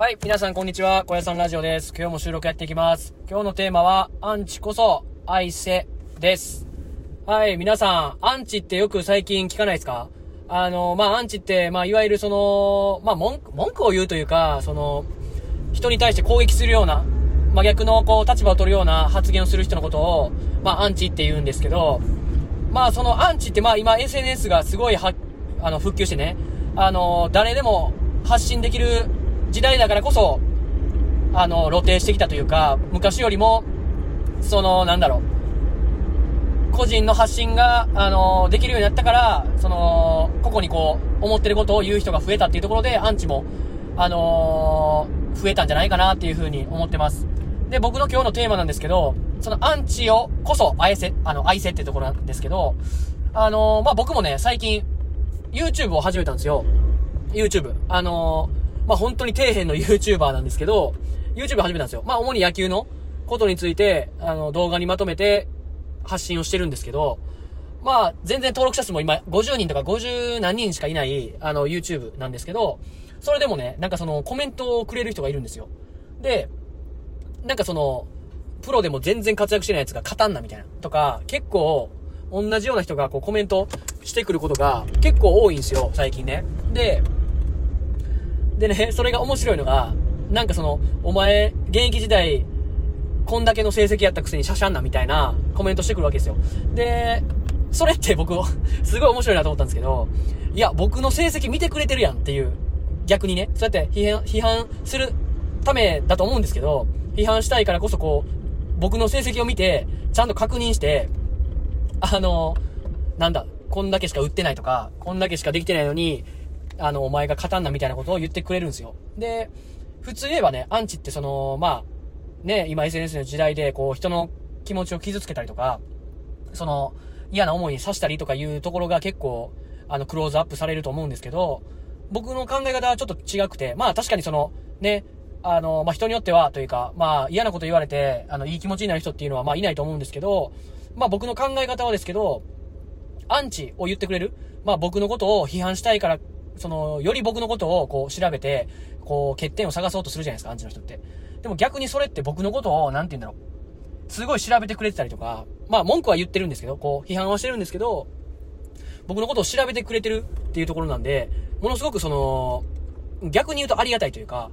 はい、皆さんこんにちは。小屋さんラジオです。今日も収録やっていきます。今日のテーマは、アンチこそ愛せです。はい、皆さん、アンチってよく最近聞かないですか？あの、まあ、アンチって、まあ、いわゆるその、まあ、文句、文句を言うというか、その、人に対して攻撃するような、真逆のこう、立場を取るような発言をする人のことを、まあ、アンチって言うんですけど、まあ、そのアンチって、まあ、今 SNS がすごいは、あの、復旧してね、あの、誰でも発信できる時代だからこそ、あの、露呈してきたというか、昔よりも、その、なんだろう、個人の発信が、あの、できるようになったから、その、個々にこう、思ってることを言う人が増えたっていうところで、アンチも、あの増えたんじゃないかなっていうふうに思ってます。で、僕の今日のテーマなんですけど、そのアンチをこそ愛せ、あの、愛せっていうところなんですけど、あのまあ、僕もね、最近、YouTube を始めたんですよ。YouTube。あのまあ、本当に底辺の YouTuber なんですけど、YouTube 始めたんですよ。まあ、主に野球のことについて、あの、動画にまとめて発信をしてるんですけど、まあ、全然登録者数も今50人とか50何人しかいない、あの、YouTube なんですけど、それでもね、なんかその、コメントをくれる人がいるんですよ。で、なんかその、プロでも全然活躍してないやつが勝たんなみたいな。とか、結構、同じような人がこうコメントしてくることが結構多いんですよ、最近ね。で、でね、それが面白いのが、なんかその、お前、現役時代、こんだけの成績やったくせにシャシャンなみたいなコメントしてくるわけですよ。で、それって僕、すごい面白いなと思ったんですけど、いや、僕の成績見てくれてるやんっていう、逆にね、そうやって批判、批判するためだと思うんですけど、批判したいからこそこう、僕の成績を見て、ちゃんと確認して、あの、なんだ、こんだけしか売ってないとか、こんだけしかできてないのに、あの、お前が勝たんなみたいなことを言ってくれるんですよ。で、普通言えばね、アンチってその、まあ、ね、今 SNS の時代で、こう、人の気持ちを傷つけたりとか、その、嫌な思いにさしたりとかいうところが結構、あの、クローズアップされると思うんですけど、僕の考え方はちょっと違くて、まあ確かにその、ね、あの、まあ人によってはというか、まあ嫌なこと言われて、あの、いい気持ちになる人っていうのはまあいないと思うんですけど、まあ僕の考え方はですけど、アンチを言ってくれるまあ僕のことを批判したいから、その、より僕のことをこう調べて、こう欠点を探そうとするじゃないですか、アンチの人って。でも逆にそれって僕のことを、なんて言うんだろう。すごい調べてくれてたりとか、まあ文句は言ってるんですけど、こう批判はしてるんですけど、僕のことを調べてくれてるっていうところなんで、ものすごくその、逆に言うとありがたいというか、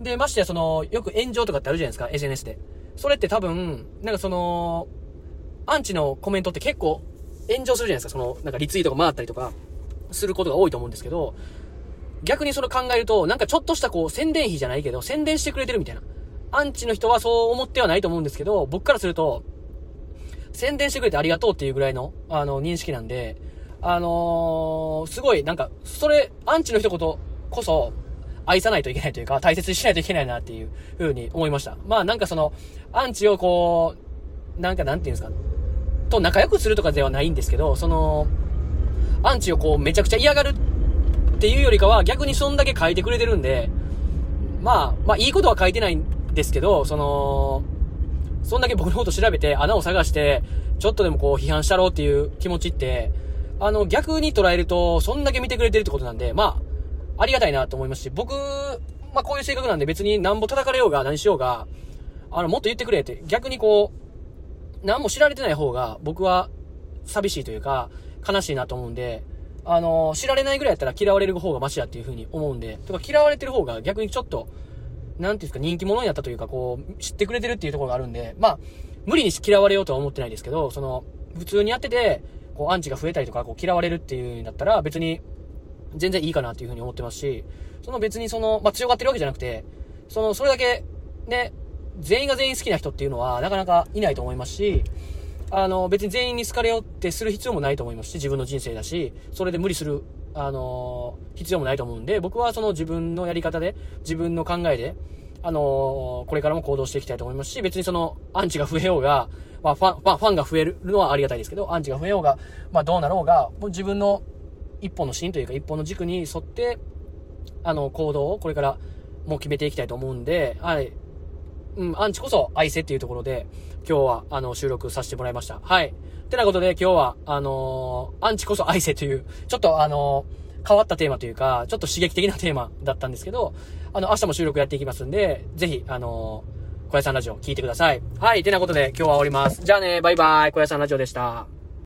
で、ましてやその、よく炎上とかってあるじゃないですか、SNS で。それって多分、なんかその、アンチのコメントって結構炎上するじゃないですか、その、なんかリツイートが回ったりとか、することが多いと思うんですけど、逆にその考えると、なんかちょっとしたこう、宣伝費じゃないけど、宣伝してくれてるみたいな。アンチの人はそう思ってはないと思うんですけど、僕からすると、宣伝してくれてありがとうっていうぐらいの、あの、認識なんで、あのー、すごい、なんか、それ、アンチの一言こそ、愛さないといけないというか、大切にしないといけないなっていう風に思いました。まあなんかその、アンチをこう、なんかなんていうんですか、と仲良くするとかではないんですけど、その、アンチをこうめちゃくちゃ嫌がるっていうよりかは逆にそんだけ書いてくれてるんで、まあ、まあいいことは書いてないんですけど、その、そんだけ僕のこと調べて穴を探して、ちょっとでもこう批判したろうっていう気持ちって、あの逆に捉えると、そんだけ見てくれてるってことなんで、まあ、ありがたいなと思いますし、僕、まあこういう性格なんで別に何ぼ叩かれようが何しようが、あの、もっと言ってくれって、逆にこう、何も知られてない方が僕は寂しいというか、悲しいなと思うんで、あの、知られないぐらいやったら嫌われる方がマシだっていう風に思うんで、とか嫌われてる方が逆にちょっと、なんていうんですか、人気者になったというか、こう、知ってくれてるっていうところがあるんで、まあ、無理に嫌われようとは思ってないですけど、その、普通にやってて、こう、アンチが増えたりとか、こう、嫌われるっていうんだったら、別に、全然いいかなっていう風に思ってますし、その別にその、まあ、強がってるわけじゃなくて、その、それだけ、ね、全員が全員好きな人っていうのは、なかなかいないと思いますし、あの、別に全員に好かれようってする必要もないと思いますし、自分の人生だし、それで無理する、あの必要もないと思うんで、僕はその自分のやり方で、自分の考えで、あのこれからも行動していきたいと思いますし、別にその、アンチが増えようが、まあ、ファン、ファン、が増えるのはありがたいですけど、アンチが増えようが、まあ、どうなろうが、もう自分の一本の芯というか、一本の軸に沿って、あの、行動をこれからもう決めていきたいと思うんで、はい。うん、アンチこそ愛せっていうところで、今日は、あの、収録させてもらいました。はい。てなことで、今日は、あのーアンチこそ愛せという、ちょっとあのー変わったテーマというか、ちょっと刺激的なテーマだったんですけど、あの、明日も収録やっていきますんで、ぜひ、あの小屋さんラジオ聞いてください。はい、てなことで今日は終わります。じゃあね、バイバイ、小屋さんラジオでした。